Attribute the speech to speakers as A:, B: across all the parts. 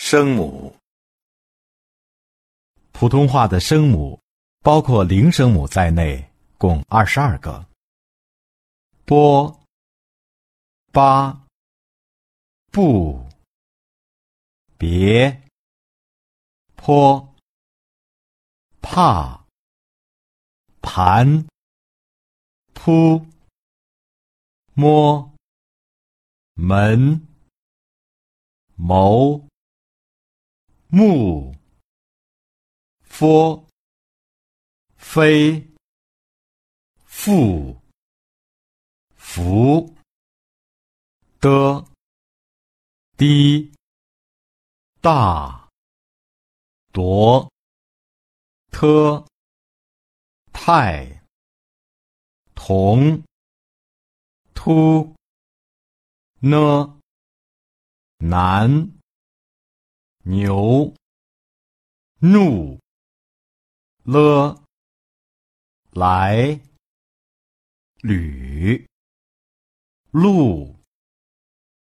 A: 声母。
B: 普通话的声母包括零声母在内，共二十二个。波、巴、不、别、坡、怕、盘、扑、摸、门。谋、木、佛、飞、富、福、的、低、大、夺、特、太、同、突、呢。南、牛、怒、了、来、旅、路、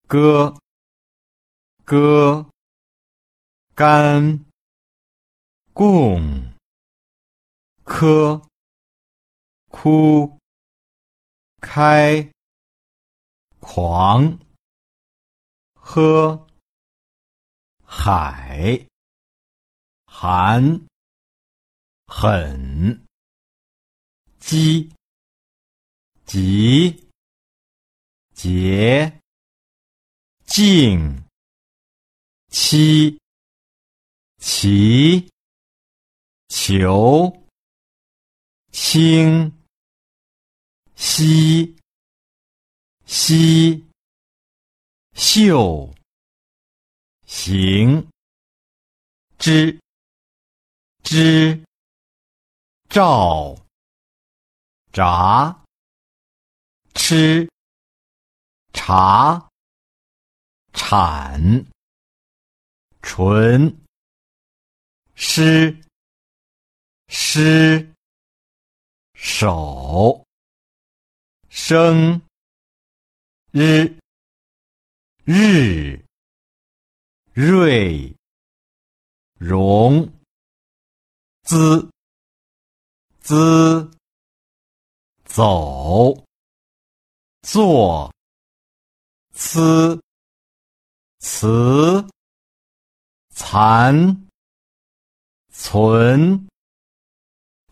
B: 歌、歌、干、共、科、哭、开、狂。喝，海，寒，狠，鸡，急，节，静，七，齐，求，清，西，西。秀，行，知，知，照，炸，吃，茶，产，纯，诗，诗，手，生，日。日，瑞，荣，滋，滋，走，坐，思，词，残，存，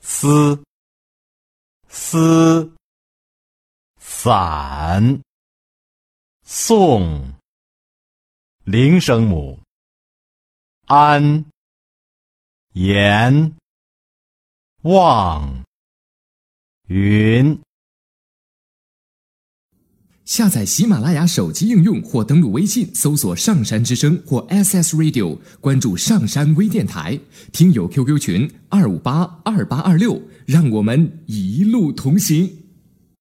B: 思，思，散，送。零声母，安、言、望、云。
C: 下载喜马拉雅手机应用或登录微信，搜索“上山之声”或 SS Radio，关注上山微电台，听友 QQ 群二五八二八二六，让我们一路同行。